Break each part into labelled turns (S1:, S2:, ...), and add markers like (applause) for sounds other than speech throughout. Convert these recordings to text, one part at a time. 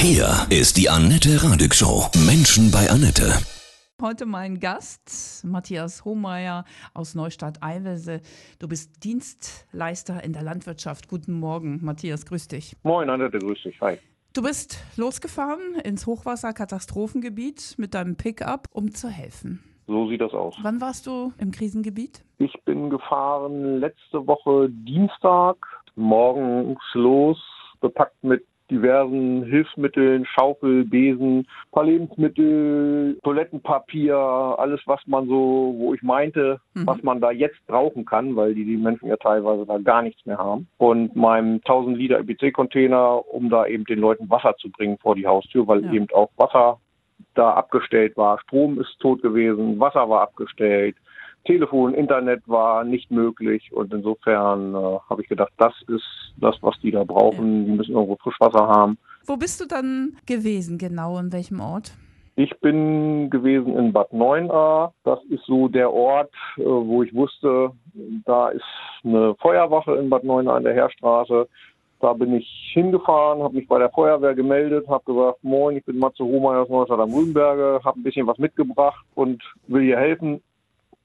S1: Hier ist die Annette Radig Show. Menschen bei Annette.
S2: Heute mein Gast, Matthias Hohmeier aus Neustadt-Eiwelse. Du bist Dienstleister in der Landwirtschaft. Guten Morgen, Matthias, grüß dich.
S3: Moin, Annette, grüß dich. Hi.
S2: Du bist losgefahren ins Hochwasserkatastrophengebiet mit deinem Pickup, um zu helfen.
S3: So sieht das aus.
S2: Wann warst du im Krisengebiet?
S3: Ich bin gefahren letzte Woche Dienstag, morgens los, bepackt mit diversen Hilfsmitteln, Schaufel, Besen, paar Lebensmittel, Toilettenpapier, alles, was man so, wo ich meinte, mhm. was man da jetzt brauchen kann, weil die, die Menschen ja teilweise da gar nichts mehr haben. Und meinem 1000 Liter EPC-Container, um da eben den Leuten Wasser zu bringen vor die Haustür, weil ja. eben auch Wasser da abgestellt war. Strom ist tot gewesen, Wasser war abgestellt, Telefon, Internet war nicht möglich und insofern äh, habe ich gedacht, das ist das, was die da brauchen. Die müssen irgendwo Frischwasser haben.
S2: Wo bist du dann gewesen, genau in welchem Ort?
S3: Ich bin gewesen in Bad 9a. Das ist so der Ort, äh, wo ich wusste, da ist eine Feuerwache in Bad 9a an der Heerstraße. Da bin ich hingefahren, habe mich bei der Feuerwehr gemeldet, habe gesagt, moin, ich bin Matze Hohmeier aus Neustadt am Rübenberge, habe ein bisschen was mitgebracht und will hier helfen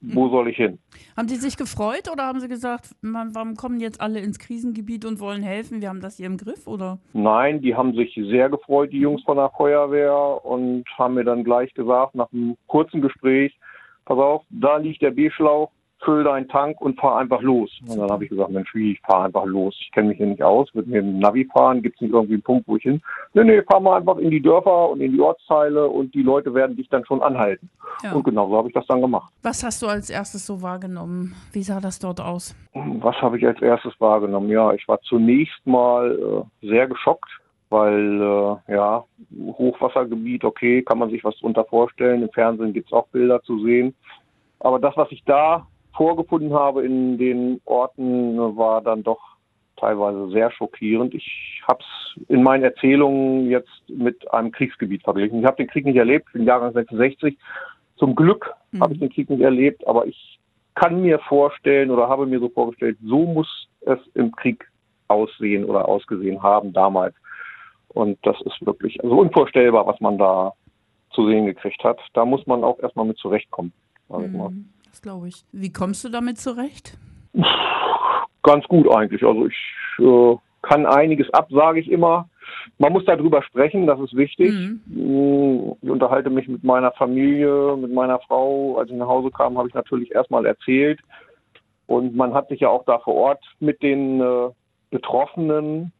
S3: wo soll ich hin?
S2: Haben die sich gefreut oder haben sie gesagt, warum kommen jetzt alle ins Krisengebiet und wollen helfen? Wir haben das hier im Griff, oder?
S3: Nein, die haben sich sehr gefreut, die Jungs von der Feuerwehr, und haben mir dann gleich gesagt, nach einem kurzen Gespräch, pass auf, da liegt der B-Schlauch, füll deinen Tank und fahr einfach los. Und dann habe ich gesagt, Mensch, wie, ich fahr einfach los. Ich kenne mich hier nicht aus, mit dem Navi fahren, gibt es nicht irgendwie einen Punkt, wo ich hin? Nee, nee, fahr mal einfach in die Dörfer und in die Ortsteile und die Leute werden dich dann schon anhalten. Ja. Und genau so habe ich das dann gemacht.
S2: Was hast du als erstes so wahrgenommen? Wie sah das dort aus?
S3: Was habe ich als erstes wahrgenommen? Ja, ich war zunächst mal äh, sehr geschockt, weil äh, ja, Hochwassergebiet, okay, kann man sich was drunter vorstellen. Im Fernsehen gibt es auch Bilder zu sehen. Aber das, was ich da vorgefunden habe in den Orten, war dann doch teilweise sehr schockierend. Ich habe es in meinen Erzählungen jetzt mit einem Kriegsgebiet verglichen. Ich habe den Krieg nicht erlebt, ich bin Jahrgang 66. Zum Glück mhm. habe ich den Krieg nicht erlebt, aber ich kann mir vorstellen oder habe mir so vorgestellt, so muss es im Krieg aussehen oder ausgesehen haben damals. Und das ist wirklich also unvorstellbar, was man da zu sehen gekriegt hat. Da muss man auch erstmal mit zurechtkommen.
S2: Mhm das glaube ich. Wie kommst du damit zurecht?
S3: Ganz gut eigentlich. Also ich äh, kann einiges ab, sage ich immer. Man muss darüber sprechen, das ist wichtig. Mhm. Mm, ich unterhalte mich mit meiner Familie, mit meiner Frau. Als ich nach Hause kam, habe ich natürlich erstmal erzählt. Und man hat sich ja auch da vor Ort mit den äh, Betroffenen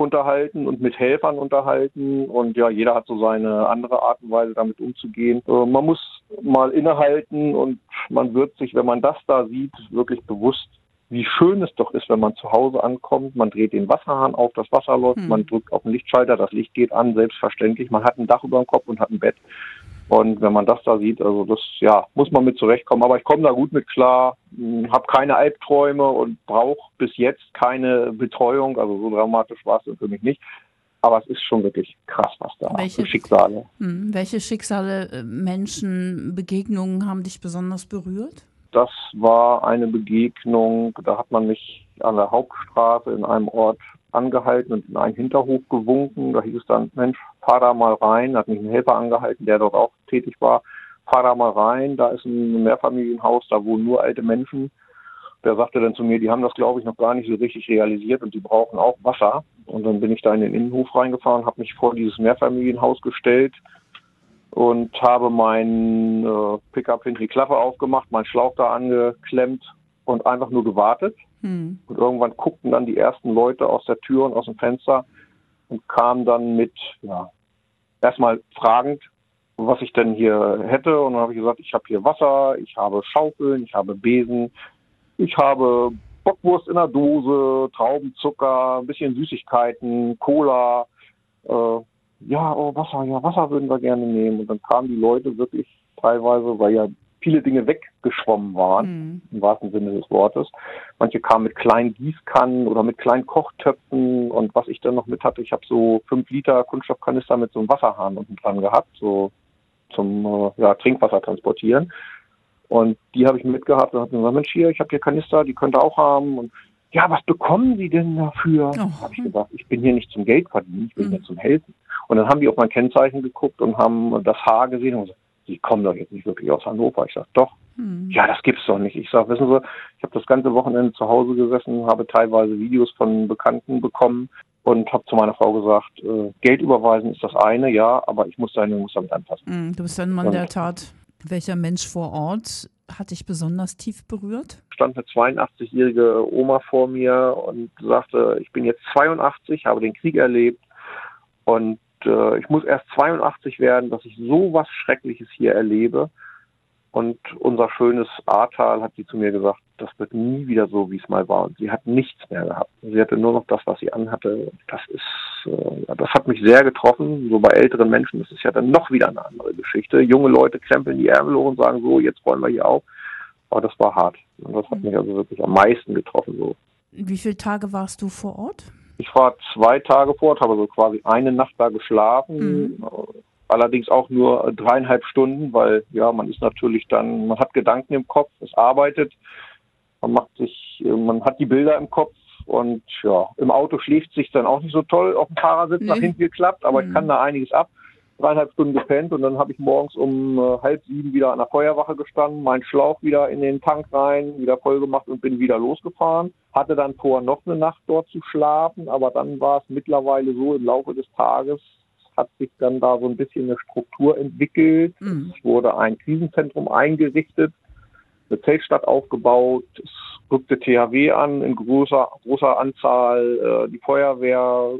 S3: unterhalten und mit Helfern unterhalten. Und ja, jeder hat so seine andere Art und Weise, damit umzugehen. Äh, man muss mal innehalten und man wird sich, wenn man das da sieht, wirklich bewusst, wie schön es doch ist, wenn man zu Hause ankommt. Man dreht den Wasserhahn auf, das Wasser läuft, hm. man drückt auf den Lichtschalter, das Licht geht an, selbstverständlich. Man hat ein Dach über dem Kopf und hat ein Bett. Und wenn man das da sieht, also das ja, muss man mit zurechtkommen. Aber ich komme da gut mit klar, hm, habe keine Albträume und brauche bis jetzt keine Betreuung. Also so dramatisch war es für mich nicht. Aber es ist schon wirklich krass, was da welche, Schicksale.
S2: Mh, welche Schicksale, äh, Menschen, Begegnungen haben dich besonders berührt?
S3: Das war eine Begegnung, da hat man mich an der Hauptstraße in einem Ort angehalten und in einen Hinterhof gewunken. Da hieß es dann, Mensch, fahr da mal rein. Hat mich ein Helfer angehalten, der dort auch tätig war. Fahr da mal rein, da ist ein Mehrfamilienhaus, da wohnen nur alte Menschen. Der sagte dann zu mir, die haben das, glaube ich, noch gar nicht so richtig realisiert und die brauchen auch Wasser. Und dann bin ich da in den Innenhof reingefahren, habe mich vor dieses Mehrfamilienhaus gestellt und habe mein äh, Pickup hinter die Klappe aufgemacht, meinen Schlauch da angeklemmt und einfach nur gewartet. Hm. Und irgendwann guckten dann die ersten Leute aus der Tür und aus dem Fenster und kamen dann mit, ja, erstmal fragend, was ich denn hier hätte. Und dann habe ich gesagt, ich habe hier Wasser, ich habe Schaufeln, ich habe Besen, ich habe Bockwurst in der Dose, Traubenzucker, ein bisschen Süßigkeiten, Cola. Äh, ja, oh, Wasser, ja, Wasser würden wir gerne nehmen. Und dann kamen die Leute wirklich teilweise, weil ja viele Dinge weggeschwommen waren, mhm. im wahrsten Sinne des Wortes. Manche kamen mit kleinen Gießkannen oder mit kleinen Kochtöpfen und was ich dann noch mit hatte, ich habe so fünf Liter Kunststoffkanister mit so einem Wasserhahn unten dran gehabt, so zum äh, ja, Trinkwasser transportieren. Und die habe ich mitgehabt und habe gesagt, Mensch, hier, ich habe hier Kanister, die könnt ihr auch haben. Und ja, was bekommen Sie denn dafür?
S2: Oh.
S3: Habe ich gesagt, ich bin hier nicht zum Geld verdienen, ich bin
S2: Mhm.
S3: hier zum Helfen. Und dann haben die auf mein Kennzeichen geguckt und haben das Haar gesehen und gesagt, Sie kommen doch jetzt nicht wirklich aus Hannover. Ich sage, doch.
S2: Hm.
S3: Ja, das gibt's doch nicht. Ich sage, wissen Sie, ich habe das ganze Wochenende zu Hause gesessen, habe teilweise Videos von Bekannten bekommen und habe zu meiner Frau gesagt, äh, Geld überweisen ist das eine, ja, aber ich muss deine Jungs damit anpassen.
S2: Hm, Du bist ein Mann
S3: Und-
S2: der Tat. Welcher Mensch vor Ort hat dich besonders tief berührt?
S3: stand eine 82-jährige Oma vor mir und sagte, ich bin jetzt 82, habe den Krieg erlebt und äh, ich muss erst 82 werden, dass ich so was Schreckliches hier erlebe. Und unser schönes Ahrtal hat sie zu mir gesagt, das wird nie wieder so, wie es mal war. Und sie hat nichts mehr gehabt. Sie hatte nur noch das, was sie anhatte. Das ist, äh, das hat mich sehr getroffen. So bei älteren Menschen ist es ja dann noch wieder eine andere Geschichte. Junge Leute krempeln die Ärmel hoch und sagen so, jetzt wollen wir hier auf. Aber das war hart. Und das hat mich also wirklich am meisten getroffen. So.
S2: Wie viele Tage warst du vor Ort?
S3: Ich war zwei Tage fort, habe so quasi eine Nacht da geschlafen.
S2: Mhm.
S3: Allerdings auch nur dreieinhalb Stunden, weil ja, man ist natürlich dann, man hat Gedanken im Kopf, es arbeitet, man macht sich, man hat die Bilder im Kopf und ja, im Auto schläft sich dann auch nicht so toll auf dem Fahrersitz
S2: Nee.
S3: nach hinten geklappt, aber
S2: Mhm.
S3: ich kann da einiges ab. Dreieinhalb Stunden gepennt und dann habe ich morgens um äh, halb sieben wieder an der Feuerwache gestanden, meinen Schlauch wieder in den Tank rein, wieder voll gemacht und bin wieder losgefahren. Hatte dann vor, noch eine Nacht dort zu schlafen, aber dann war es mittlerweile so im Laufe des Tages, hat sich dann da so ein bisschen eine Struktur entwickelt.
S2: Hm.
S3: Es wurde ein Krisenzentrum eingerichtet, eine Zeltstadt aufgebaut, es rückte THW an in großer, großer Anzahl, äh, die Feuerwehr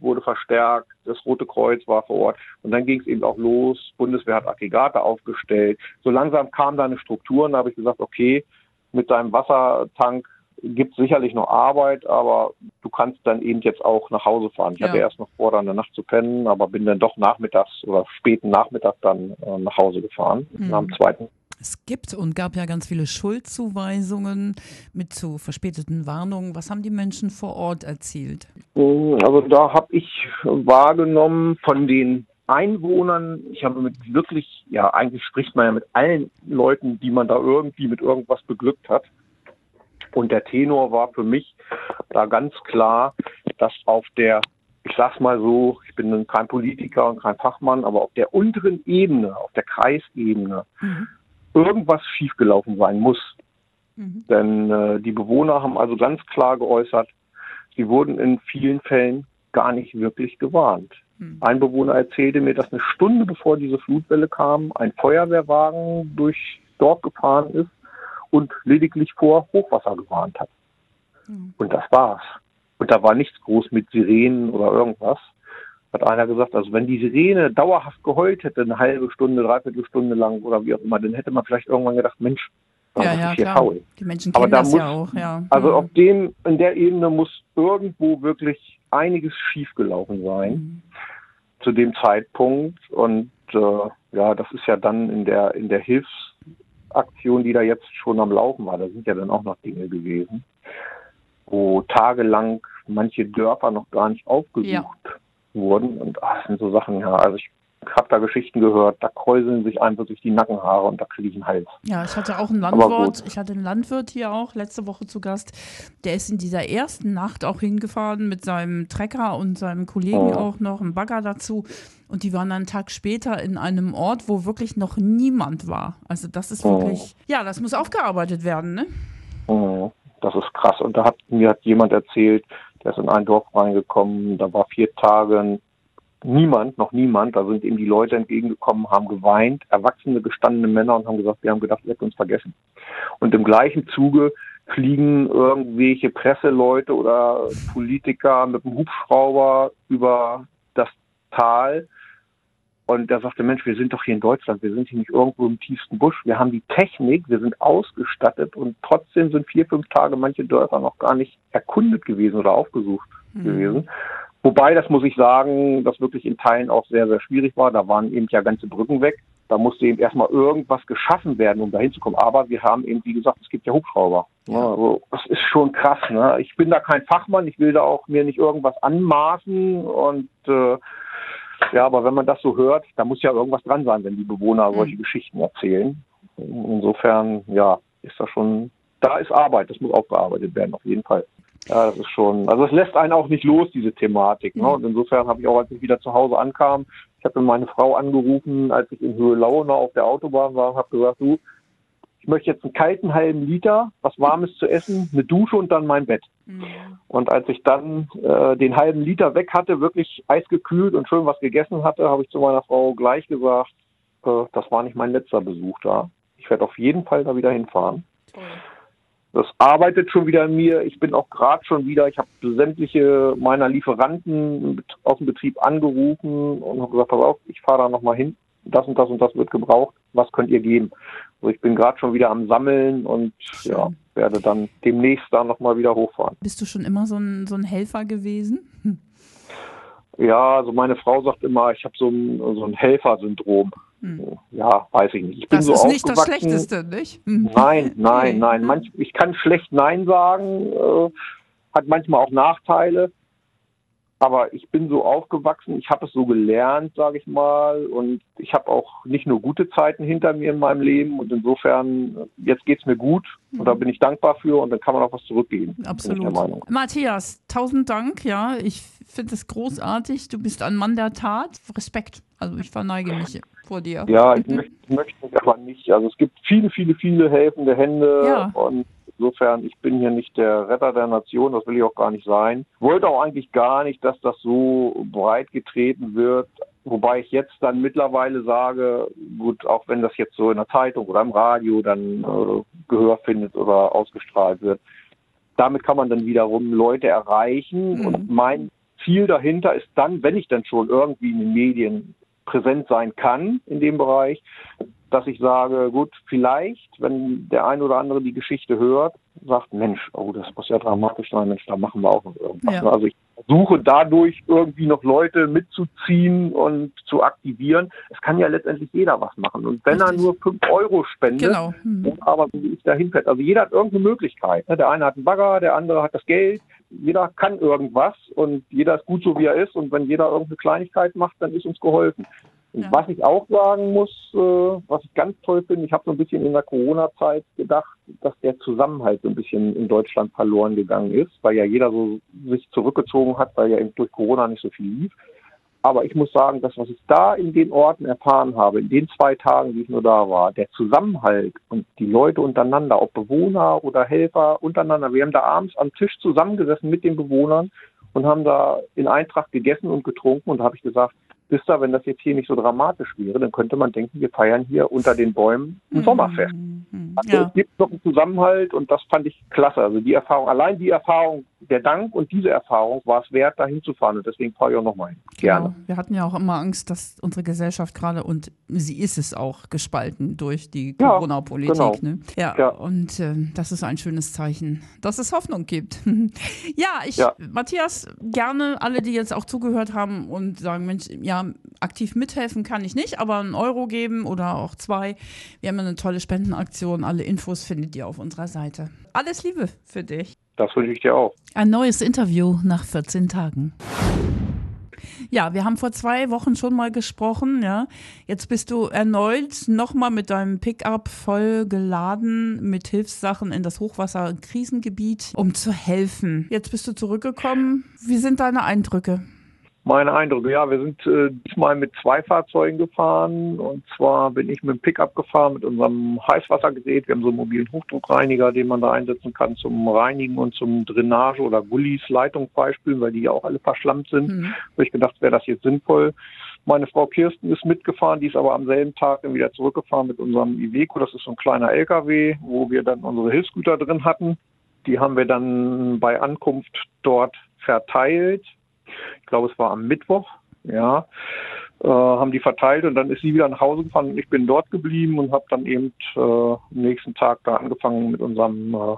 S3: wurde verstärkt, das Rote Kreuz war vor Ort und dann ging es eben auch los, Bundeswehr hat Aggregate aufgestellt. So langsam kam da eine Struktur und da habe ich gesagt, okay, mit deinem Wassertank gibt sicherlich noch Arbeit, aber du kannst dann eben jetzt auch nach Hause fahren. Ich
S2: Ja.
S3: hatte erst noch vor, da eine Nacht zu pennen, aber bin dann doch nachmittags oder späten Nachmittag dann äh, nach Hause gefahren.
S2: Mhm.
S3: Am zweiten
S2: Es gibt und gab ja ganz viele Schuldzuweisungen mit zu verspäteten Warnungen. Was haben die Menschen vor Ort erzählt?
S3: Also da habe ich wahrgenommen von den Einwohnern, ich habe mit wirklich, ja eigentlich spricht man ja mit allen Leuten, die man da irgendwie mit irgendwas beglückt hat. Und der Tenor war für mich da ganz klar, dass auf der, ich sag's mal so, ich bin kein Politiker und kein Fachmann, aber auf der unteren Ebene, auf der Kreisebene,
S2: Mhm.
S3: irgendwas schiefgelaufen sein muss.
S2: Mhm.
S3: Denn äh, die Bewohner haben also ganz klar geäußert, sie wurden in vielen Fällen gar nicht wirklich gewarnt.
S2: Mhm.
S3: Ein Bewohner erzählte mir, dass eine Stunde bevor diese Flutwelle kam, ein Feuerwehrwagen durch Dorf gefahren ist und lediglich vor Hochwasser gewarnt hat.
S2: Mhm.
S3: Und das war's. Und da war nichts groß mit Sirenen oder irgendwas. Hat einer gesagt, also wenn die Sirene dauerhaft geheult hätte, eine halbe Stunde, dreiviertel Stunde lang oder wie auch immer, dann hätte man vielleicht irgendwann gedacht, Mensch,
S2: Ja, ja, klar.
S3: faul?
S2: Die Menschen
S3: Aber
S2: kennen
S3: da
S2: das ja
S3: muss-
S2: auch, ja.
S3: Also
S2: Mhm.
S3: auf dem, in der Ebene muss irgendwo wirklich einiges schiefgelaufen sein
S2: Mhm.
S3: zu dem Zeitpunkt. Und äh, ja, das ist ja dann in der in der Hilfsaktion, die da jetzt schon am Laufen war, da sind ja dann auch noch Dinge gewesen, wo tagelang manche Dörfer noch gar nicht aufgesucht
S2: Ja.
S3: wurden. Und ah, das sind so Sachen, ja, also ich habe da Geschichten gehört, da kräuseln sich einem wirklich die Nackenhaare und da kriege ich einen Hals.
S2: Ja, ich hatte auch einen Landwirt, ich hatte einen Landwirt hier auch letzte Woche zu Gast. Der ist in dieser ersten Nacht auch hingefahren mit seinem Trecker und seinem Kollegen
S3: Oh.
S2: auch noch, einem Bagger dazu. Und die waren dann einen Tag später in einem Ort, wo wirklich noch niemand war. Also das ist
S3: Oh.
S2: wirklich, ja, das muss aufgearbeitet werden, ne?
S3: Mhm. Das ist krass. Und da hat mir hat jemand erzählt, der ist in ein Dorf reingekommen, da war vier Tage niemand, noch niemand, da sind ihm die Leute entgegengekommen, haben geweint, erwachsene, gestandene Männer und haben gesagt, wir haben gedacht, ihr habt uns vergessen. Und im gleichen Zuge fliegen irgendwelche Presseleute oder Politiker mit dem Hubschrauber über das Tal und der sagte, Mensch, wir sind doch hier in Deutschland, wir sind hier nicht irgendwo im tiefsten Busch, wir haben die Technik, wir sind ausgestattet und trotzdem sind vier, fünf Tage manche Dörfer noch gar nicht erkundet gewesen oder aufgesucht
S2: Mhm.
S3: gewesen. Wobei, das muss ich sagen, das wirklich in Teilen auch sehr, sehr schwierig war. Da waren eben ja ganze Brücken weg. Da musste eben erstmal irgendwas geschaffen werden, um da hinzukommen. Aber wir haben eben, wie gesagt, es gibt ja Hubschrauber. Ja. also, das ist schon krass. Ne? Ich bin da kein Fachmann. Ich will da auch mir nicht irgendwas anmaßen. Und äh, ja, aber wenn man das so hört, da muss ja irgendwas dran sein, wenn die Bewohner solche Geschichten erzählen. Insofern, ja, ist das schon da ist Arbeit, das muss aufgearbeitet werden, auf jeden Fall. Ja, das ist schon, also es lässt einen auch nicht los, diese Thematik. Ne? Und insofern habe ich auch, als ich wieder zu Hause ankam, ich habe meine Frau angerufen, als ich in Höhe Launa auf der Autobahn war und habe gesagt, du, ich möchte jetzt einen kalten halben Liter, was Warmes zu essen, eine Dusche und dann mein Bett. Mhm. Und als ich dann äh, den halben Liter weg hatte, wirklich eisgekühlt und schön was gegessen hatte, habe ich zu meiner Frau gleich gesagt, äh, das war nicht mein letzter Besuch da. Ich werde auf jeden Fall da wieder hinfahren. Toll. Das arbeitet schon wieder in mir. Ich bin auch gerade schon wieder, ich habe sämtliche meiner Lieferanten aus dem Betrieb angerufen und habe gesagt, pass auf, ich fahre da nochmal hin. Das und das und das wird gebraucht. Was könnt ihr geben? Also ich bin gerade schon wieder am Sammeln und Schön. ja, werde dann demnächst da nochmal wieder hochfahren.
S2: Bist du schon immer so ein, so ein Helfer gewesen? Hm.
S3: Ja, also meine Frau sagt immer, ich habe so ein, so ein Helfersyndrom. Hm. Ja, weiß ich nicht. Ich bin
S2: das
S3: so
S2: ist nicht das Schlechteste, nicht?
S3: Hm. Nein, (laughs) nein, nein. Manch, ich kann schlecht Nein sagen, äh, hat manchmal auch Nachteile. Aber ich bin so aufgewachsen, ich habe es so gelernt, sage ich mal. Und ich habe auch nicht nur gute Zeiten hinter mir in meinem Leben. Und insofern, jetzt geht es mir gut. Und da mhm. bin ich dankbar für. Und dann kann man auch was zurückgeben.
S2: Absolut. Matthias, tausend Dank. Ja, ich finde es großartig. Du bist ein Mann der Tat. Respekt. Also ich verneige mich vor dir.
S3: Ja, ich möchte, möchte aber nicht. Also es gibt viele, viele, viele helfende Hände. Ja. Und Insofern, ich bin hier nicht der Retter der Nation, das will ich auch gar nicht sein. Wollte auch eigentlich gar nicht, dass das so breit getreten wird. Wobei ich jetzt dann mittlerweile sage, gut, auch wenn das jetzt so in der Zeitung oder im Radio dann äh, Gehör findet oder ausgestrahlt wird, damit kann man dann wiederum Leute erreichen. Mhm. Und mein Ziel dahinter ist dann, wenn ich dann schon irgendwie in den Medien präsent sein kann in dem Bereich, dass ich sage, gut, vielleicht, wenn der ein oder andere die Geschichte hört, sagt, Mensch, oh, das muss ja dramatisch sein, Mensch, da machen wir auch noch irgendwas. Ja. Also ich versuche dadurch irgendwie noch Leute mitzuziehen und zu aktivieren. Es kann ja letztendlich jeder was machen. Und wenn Richtig. er nur fünf Euro spendet, genau. hm. aber wie ich dahin fährt. Also jeder hat irgendeine Möglichkeit. Ne? Der eine hat einen Bagger, der andere hat das Geld. Jeder kann irgendwas und jeder ist gut so, wie er ist. Und wenn jeder irgendeine Kleinigkeit macht, dann ist uns geholfen. Ja. Was ich auch sagen muss, äh, was ich ganz toll finde, ich habe so ein bisschen in der Corona-Zeit gedacht, dass der Zusammenhalt so ein bisschen in Deutschland verloren gegangen ist, weil ja jeder so sich zurückgezogen hat, weil ja eben durch Corona nicht so viel lief. Aber ich muss sagen, das, was ich da in den Orten erfahren habe, in den zwei Tagen, die ich nur da war, der Zusammenhalt und die Leute untereinander, ob Bewohner oder Helfer untereinander, wir haben da abends am Tisch zusammengesessen mit den Bewohnern und haben da in Eintracht gegessen und getrunken und da habe ich gesagt, wisst ihr, wenn das jetzt hier nicht so dramatisch wäre, dann könnte man denken, wir feiern hier unter den Bäumen ein mhm. Sommerfest. Also ja. Es gibt noch einen Zusammenhalt und das fand ich klasse. Also die Erfahrung, allein die Erfahrung, der Dank und diese Erfahrung war es wert, da hinzufahren und deswegen fahre ich auch nochmal hin. Gerne. Genau.
S2: Wir hatten ja auch immer Angst, dass unsere Gesellschaft gerade, und sie ist es auch, gespalten durch die Corona-Politik. Genau. Ne? Ja, ja, und äh, das ist ein schönes Zeichen, dass es Hoffnung gibt. (laughs) ja, ich, ja. Matthias, gerne alle, die jetzt auch zugehört haben und sagen, Mensch, ja, aktiv mithelfen kann ich nicht, aber einen Euro geben oder auch zwei. Wir haben eine tolle Spendenaktion. Alle Infos findet ihr auf unserer Seite. Alles Liebe für dich.
S3: Das wünsche ich dir auch.
S2: Ein neues Interview nach 14 Tagen. Ja, wir haben vor zwei Wochen schon mal gesprochen, ja. Jetzt bist du erneut nochmal mit deinem Pickup voll geladen mit Hilfssachen in das Hochwasserkrisengebiet, um zu helfen. Jetzt bist du zurückgekommen. Wie sind deine Eindrücke?
S3: Meine Eindrücke, ja, wir sind äh, diesmal mit zwei Fahrzeugen gefahren. Und zwar bin ich mit dem Pickup gefahren, mit unserem Heißwassergerät. Wir haben so einen mobilen Hochdruckreiniger, den man da einsetzen kann zum Reinigen und zum Drainage oder Gullis, Leitung beispielen, weil die ja auch alle verschlammt sind. Mhm. Habe ich gedacht, wäre das jetzt sinnvoll. Meine Frau Kirsten ist mitgefahren, die ist aber am selben Tag dann wieder zurückgefahren mit unserem Iveco. Das ist so ein kleiner LKW, wo wir dann unsere Hilfsgüter drin hatten. Die haben wir dann bei Ankunft dort verteilt ich glaube, es war am Mittwoch, ja, äh, haben die verteilt und dann ist sie wieder nach Hause gefahren und ich bin dort geblieben und habe dann eben äh, am nächsten Tag da angefangen mit unserem äh,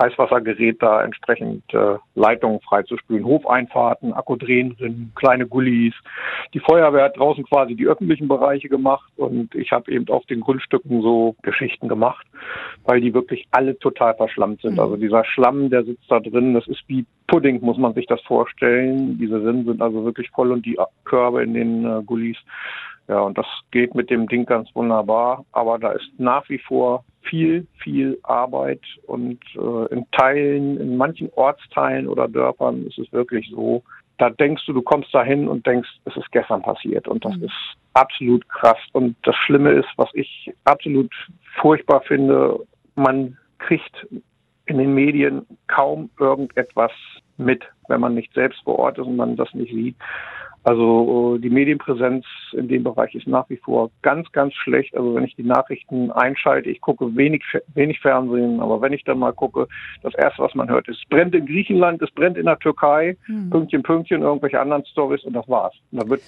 S3: Heißwassergerät da entsprechend äh, Leitungen freizuspülen. Hofeinfahrten, Akkudrehen drin, kleine Gullis. Die Feuerwehr hat draußen quasi die öffentlichen Bereiche gemacht und ich habe eben auf den Grundstücken so Geschichten gemacht, weil die wirklich alle total verschlammt sind. Mhm. Also dieser Schlamm, der sitzt da drin, das ist wie Pudding, muss man sich das vorstellen. Diese Rinnen sind also wirklich voll und die Körbe in den äh, Gullis Ja, und das geht mit dem Ding ganz wunderbar. Aber da ist nach wie vor viel, viel Arbeit und äh, in Teilen, in manchen Ortsteilen oder Dörfern ist es wirklich so, da denkst du, du kommst dahin und denkst, es ist gestern passiert und das mhm. ist absolut krass. Und das Schlimme ist, was ich absolut furchtbar finde, man kriegt in den Medien kaum irgendetwas mit, wenn man nicht selbst vor Ort ist und man das nicht sieht. Also die Medienpräsenz in dem Bereich ist nach wie vor ganz, ganz schlecht. Also wenn ich die Nachrichten einschalte, ich gucke wenig, wenig Fernsehen, aber wenn ich dann mal gucke, das erste, was man hört, ist, es brennt in Griechenland, es brennt in der Türkei, hm. Pünktchen, Pünktchen, irgendwelche anderen Stories und das war's. Und da wird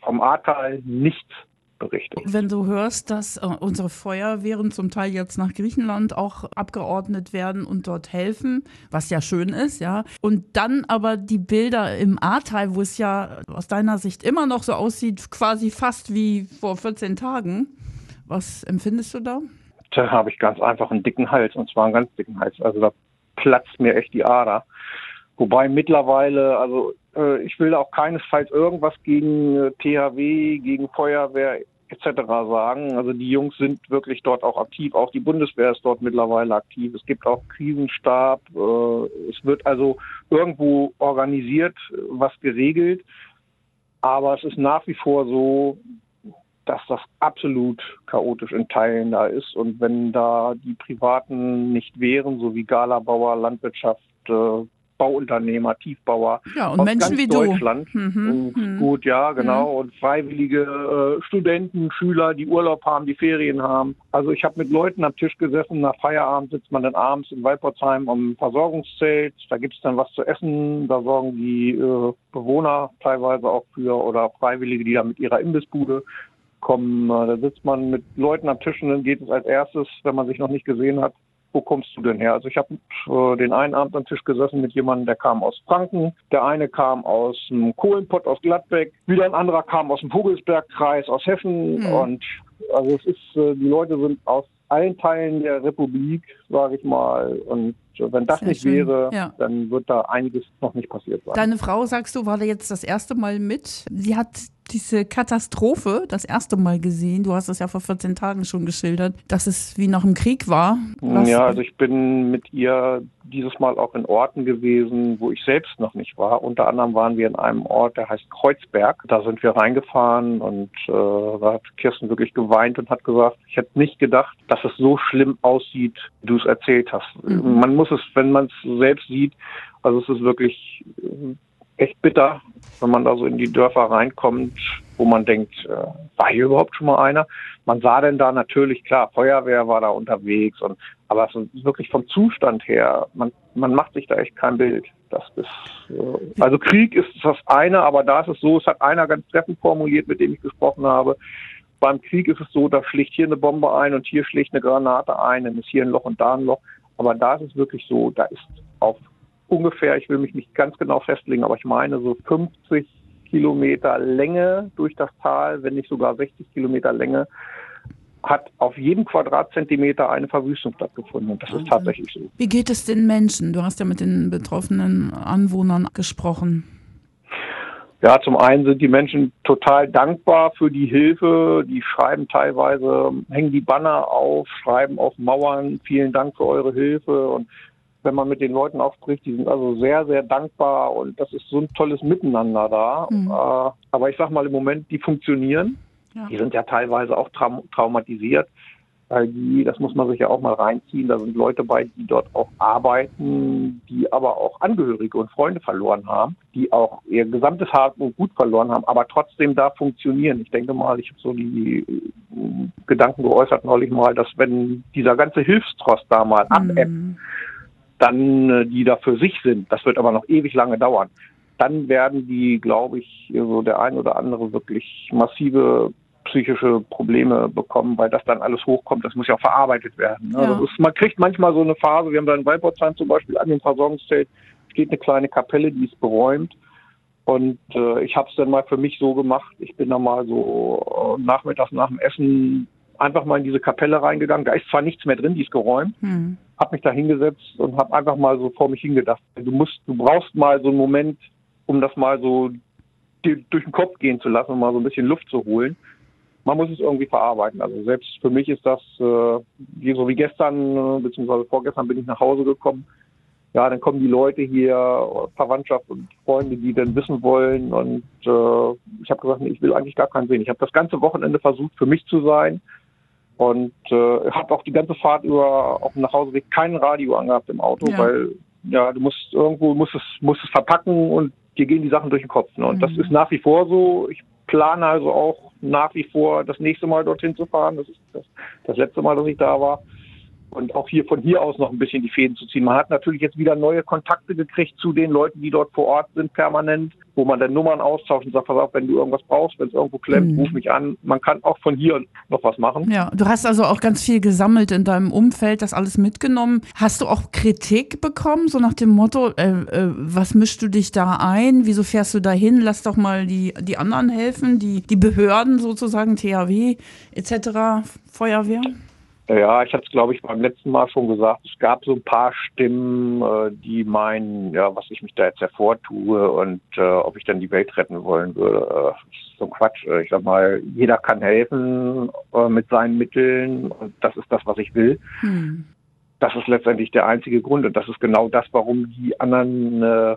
S3: vom Ahrtal nichts berichtet.
S2: Wenn du hörst, dass äh, unsere Feuerwehren zum Teil jetzt nach Griechenland auch abgeordnet werden und dort helfen, was ja schön ist, ja, und dann aber die Bilder im Ahrtal, wo es ja aus deiner Sicht immer noch so aussieht, quasi fast wie vor 14 Tagen, was empfindest du da?
S3: Da habe ich ganz einfach einen dicken Hals, und zwar einen ganz dicken Hals. Also da platzt mir echt die Ader. Wobei mittlerweile, also äh, ich will auch keinesfalls irgendwas gegen äh, THW, gegen Feuerwehr etc. sagen. Also die Jungs sind wirklich dort auch aktiv. Auch die Bundeswehr ist dort mittlerweile aktiv. Es gibt auch Krisenstab. Äh, es wird also irgendwo organisiert, was geregelt. Aber es ist nach wie vor so, dass das absolut chaotisch in Teilen da ist. Und wenn da die Privaten nicht wären, so wie Galabauer, Landwirtschaft, Bauunternehmer, Tiefbauer
S2: ja, und aus Menschen
S3: ganz
S2: wie
S3: Deutschland.
S2: du.
S3: Mhm. mhm. Gut, ja, genau. Mhm. Und freiwillige äh, Studenten, Schüler, die Urlaub haben, die Ferien haben. Also ich habe mit Leuten am Tisch gesessen. Nach Feierabend sitzt man dann abends in Walporzheim am Versorgungszelt. Da gibt es dann was zu essen. Da sorgen die äh, Bewohner teilweise auch für oder Freiwillige, die da mit ihrer Imbissbude kommen. Äh, da sitzt man mit Leuten am Tisch und dann geht es als erstes, wenn man sich noch nicht gesehen hat, wo kommst du denn her? Also ich habe äh, den einen Abend am Tisch gesessen mit jemandem, der kam aus Franken, der eine kam aus dem Kohlenpott aus Gladbeck, wieder ein anderer kam aus dem Vogelsbergkreis aus Hessen mhm. und also es ist, äh, die Leute sind aus allen Teilen der Republik, sage ich mal. Und wenn das Sehr nicht schön. wäre, ja. dann wird da einiges noch nicht passiert sein.
S2: Deine Frau, sagst du, war da jetzt das erste Mal mit. Sie hat diese Katastrophe das erste Mal gesehen. Du hast es ja vor 14 Tagen schon geschildert, dass es wie nach dem Krieg war.
S3: Was ja, also ich bin mit ihr dieses Mal auch in Orten gewesen, wo ich selbst noch nicht war. Unter anderem waren wir in einem Ort, der heißt Kreuzberg. Da sind wir reingefahren und äh, da hat Kirsten wirklich geweint und hat gesagt, ich hätte nicht gedacht, dass es so schlimm aussieht, wie du es erzählt hast. Mhm. Man muss es, wenn man es selbst sieht, also es ist wirklich echt bitter, wenn man da so in die Dörfer reinkommt, wo man denkt, äh, war hier überhaupt schon mal einer? Man sah denn da natürlich, klar, Feuerwehr war da unterwegs und aber so wirklich vom Zustand her, man, man macht sich da echt kein Bild. Das ist äh, also Krieg ist das eine, aber da ist es so, es hat einer ganz treffend formuliert, mit dem ich gesprochen habe. Beim Krieg ist es so, da schlägt hier eine Bombe ein und hier schlägt eine Granate ein, dann ist hier ein Loch und da ein Loch. Aber da ist es wirklich so, da ist auf ungefähr, ich will mich nicht ganz genau festlegen, aber ich meine so 50 Kilometer Länge durch das Tal, wenn nicht sogar 60 Kilometer Länge, hat auf jedem Quadratzentimeter eine Verwüstung stattgefunden. Und das ist tatsächlich so.
S2: Wie geht es den Menschen? Du hast ja mit den betroffenen Anwohnern gesprochen.
S3: Ja, zum einen sind die Menschen total dankbar für die Hilfe. Die schreiben teilweise, hängen die Banner auf, schreiben auf Mauern, vielen Dank für eure Hilfe. Und wenn man mit den Leuten auch spricht, die sind also sehr, sehr dankbar und das ist so ein tolles Miteinander da. Mhm. Äh, aber ich sag mal im Moment, die funktionieren. Ja. Die sind ja teilweise auch traum traumatisiert, weil die, das muss man sich ja auch mal reinziehen, da sind Leute bei, die dort auch arbeiten, die aber auch Angehörige und Freunde verloren haben, die auch ihr gesamtes Hart und Gut verloren haben, aber trotzdem da funktionieren. Ich denke mal, ich habe so die äh, Gedanken geäußert neulich mal, dass wenn dieser ganze Hilfstrost da mal mhm. abebbt, dann äh, die da für sich sind, das wird aber noch ewig lange dauern, dann werden die, glaube ich, so der ein oder andere wirklich massive psychische Probleme bekommen, weil das dann alles hochkommt. Das muss ja auch verarbeitet werden. Ne? Ja. Also ist, man kriegt manchmal so eine Phase, wir haben da in Walporzheim zum Beispiel an dem Versorgungszelt steht eine kleine Kapelle, die ist beräumt. Und äh, ich habe es dann mal für mich so gemacht, ich bin da mal so äh, nachmittags nach dem Essen einfach mal in diese Kapelle reingegangen. Da ist zwar nichts mehr drin, die ist geräumt. Hm. Hab mich da hingesetzt und habe einfach mal so vor mich hingedacht. Du musst, du brauchst mal so einen Moment, um das mal so durch den Kopf gehen zu lassen, um mal so ein bisschen Luft zu holen. man muss es irgendwie verarbeiten. Also selbst für mich ist das, äh, so wie gestern, äh, beziehungsweise vorgestern bin ich nach Hause gekommen. Ja, dann kommen die Leute hier, Verwandtschaft und Freunde, die dann wissen wollen. Und äh, ich habe gesagt, nee, ich will eigentlich gar keinen sehen. Ich habe das ganze Wochenende versucht, für mich zu sein. Und äh, habe auch die ganze Fahrt über auf dem Nachhauseweg kein Radio angehabt im Auto, ja. weil ja, du musst irgendwo musst es, musst es verpacken und dir gehen die Sachen durch den Kopf. Ne? Und mhm. das ist nach wie vor so. Ich plane also auch nach wie vor das nächste Mal dorthin zu fahren. Das ist das, das letzte Mal, dass ich da war und auch hier von hier aus noch ein bisschen die Fäden zu ziehen. Man hat natürlich jetzt wieder neue Kontakte gekriegt zu den Leuten, die dort vor Ort sind, permanent, wo man dann Nummern austauscht und sagt, pass auf, wenn du irgendwas brauchst, wenn es irgendwo klemmt, mhm. ruf mich an. Man kann auch von hier noch was machen.
S2: Ja, du hast also auch ganz viel gesammelt in deinem Umfeld, das alles mitgenommen. Hast du auch Kritik bekommen, so nach dem Motto, äh, äh, was mischst du dich da ein? Wieso fährst du da hin? Lass doch mal die, die anderen helfen, die, die Behörden sozusagen, THW etc., Feuerwehr?
S3: Ja, ich hatte es, glaube ich, beim letzten Mal schon gesagt. Es gab so ein paar Stimmen, äh, die meinen, ja, was ich mich da jetzt hervortue und äh, ob ich dann die Welt retten wollen würde. Äh, so Quatsch. Äh, ich sag mal, jeder kann helfen äh, mit seinen Mitteln und das ist das, was ich will. Hm. Das ist letztendlich der einzige Grund und das ist genau das, warum die anderen äh,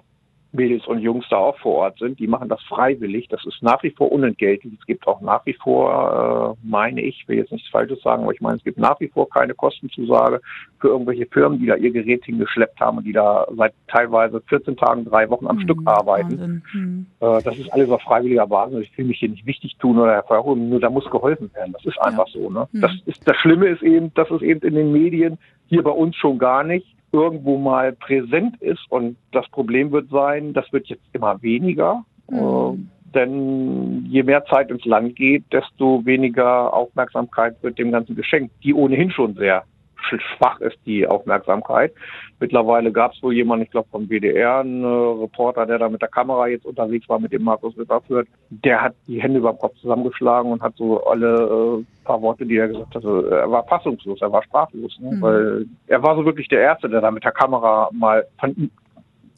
S3: Mädels und Jungs da auch vor Ort sind. Die machen das freiwillig. Das ist nach wie vor unentgeltlich. Es gibt auch nach wie vor, äh, meine ich, will jetzt nichts Falsches sagen, aber ich meine, es gibt nach wie vor keine Kostenzusage für irgendwelche Firmen, die da ihr Gerät hingeschleppt haben und die da seit teilweise 14 Tagen, drei Wochen am mhm, Stück arbeiten. Mhm. Äh, das ist alles auf freiwilliger Basis. Ich will mich hier nicht wichtig tun oder hervorheben, nur da muss geholfen werden. Das ist einfach ja. so. Ne? Mhm. Das, ist, das Schlimme ist eben, dass es eben in den Medien hier bei uns schon gar nicht irgendwo mal präsent ist. Und das Problem wird sein, das wird jetzt immer weniger. Mhm. Äh, denn je mehr Zeit ins Land geht, desto weniger Aufmerksamkeit wird dem Ganzen geschenkt, die ohnehin schon sehr schwach ist die Aufmerksamkeit. Mittlerweile gab es wohl jemanden, ich glaube vom WDR, einen äh, Reporter, der da mit der Kamera jetzt unterwegs war, mit dem Markus Witterfürth, der hat die Hände über den Kopf zusammengeschlagen und hat so alle äh, paar Worte, die er gesagt hat, er war fassungslos, er war sprachlos, ne? Mhm. weil er war so wirklich der Erste, der da mit der Kamera mal von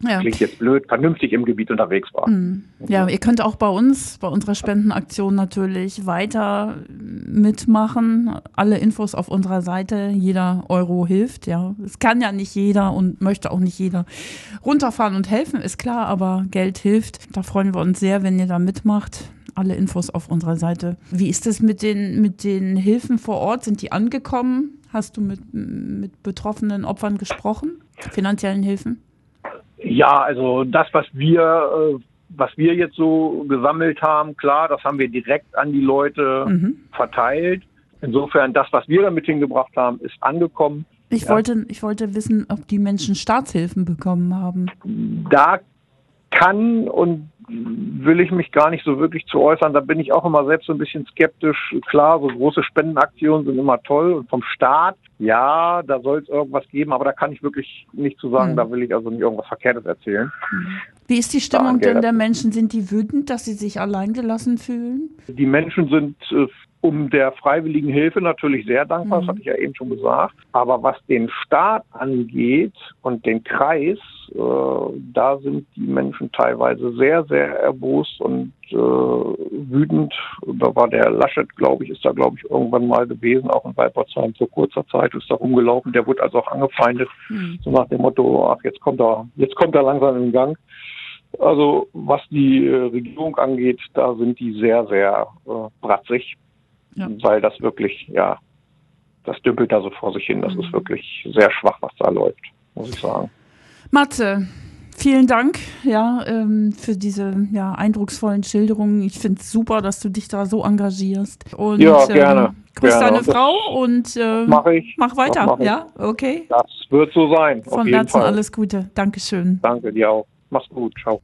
S3: ja. klingt jetzt blöd, vernünftig im Gebiet unterwegs war.
S2: Mhm. Ja, ihr könnt auch bei uns, bei unserer Spendenaktion natürlich weiter mitmachen. Alle Infos auf unserer Seite. Jeder Euro hilft, ja. Es kann ja nicht jeder und möchte auch nicht jeder runterfahren und helfen, ist klar, aber Geld hilft. Da freuen wir uns sehr, wenn ihr da mitmacht. Alle Infos auf unserer Seite. Wie ist es mit den, mit den Hilfen vor Ort? Sind die angekommen? Hast du mit, mit betroffenen Opfern gesprochen? Finanziellen Hilfen?
S3: Ja, also das, was wir, äh, was wir jetzt so gesammelt haben, klar, das haben wir direkt an die Leute mhm. verteilt. Insofern, das, was wir damit hingebracht haben, ist angekommen.
S2: Ich, ja. wollte, ich wollte wissen, ob die Menschen Staatshilfen bekommen haben.
S3: Da kann und will ich mich gar nicht so wirklich zu äußern. Da bin ich auch immer selbst so ein bisschen skeptisch. Klar, so große Spendenaktionen sind immer toll und vom Staat, ja, da soll es irgendwas geben, aber da kann ich wirklich nicht zu sagen, mhm. da will ich also nicht irgendwas Verkehrtes erzählen.
S2: Mhm. Wie ist die Stimmung denn der Menschen? Sind die wütend, dass sie sich alleingelassen fühlen?
S3: Die Menschen sind äh, um der freiwilligen Hilfe natürlich sehr dankbar, mhm. das hatte ich ja eben schon gesagt. Aber was den Staat angeht und den Kreis, äh, da sind die Menschen teilweise sehr, sehr erbost und äh, wütend. Da war der Laschet, glaube ich, ist da, glaube ich, irgendwann mal gewesen, auch in Weibertsheim vor kurzer Zeit, ist da rumgelaufen. Der wurde also auch angefeindet, mhm. so nach dem Motto, ach, jetzt kommt er, jetzt kommt er langsam in Gang. Also was die äh, Regierung angeht, da sind die sehr, sehr äh, bratzig ja. weil das wirklich, ja, das dümpelt da so vor sich hin. Das mhm. ist wirklich sehr schwach, was da läuft, muss ich sagen.
S2: Matze, vielen Dank ja, ähm, für diese ja, eindrucksvollen Schilderungen. Ich finde es super, dass du dich da so engagierst. Und,
S3: ja, gerne. Ähm,
S2: grüß
S3: gerne.
S2: deine Frau und äh,
S3: mach, ich.
S2: mach weiter. Mach ja, okay.
S3: Das wird so sein.
S2: Von Herzen alles Gute. Dankeschön.
S3: Danke dir auch. Mach's gut. Ciao.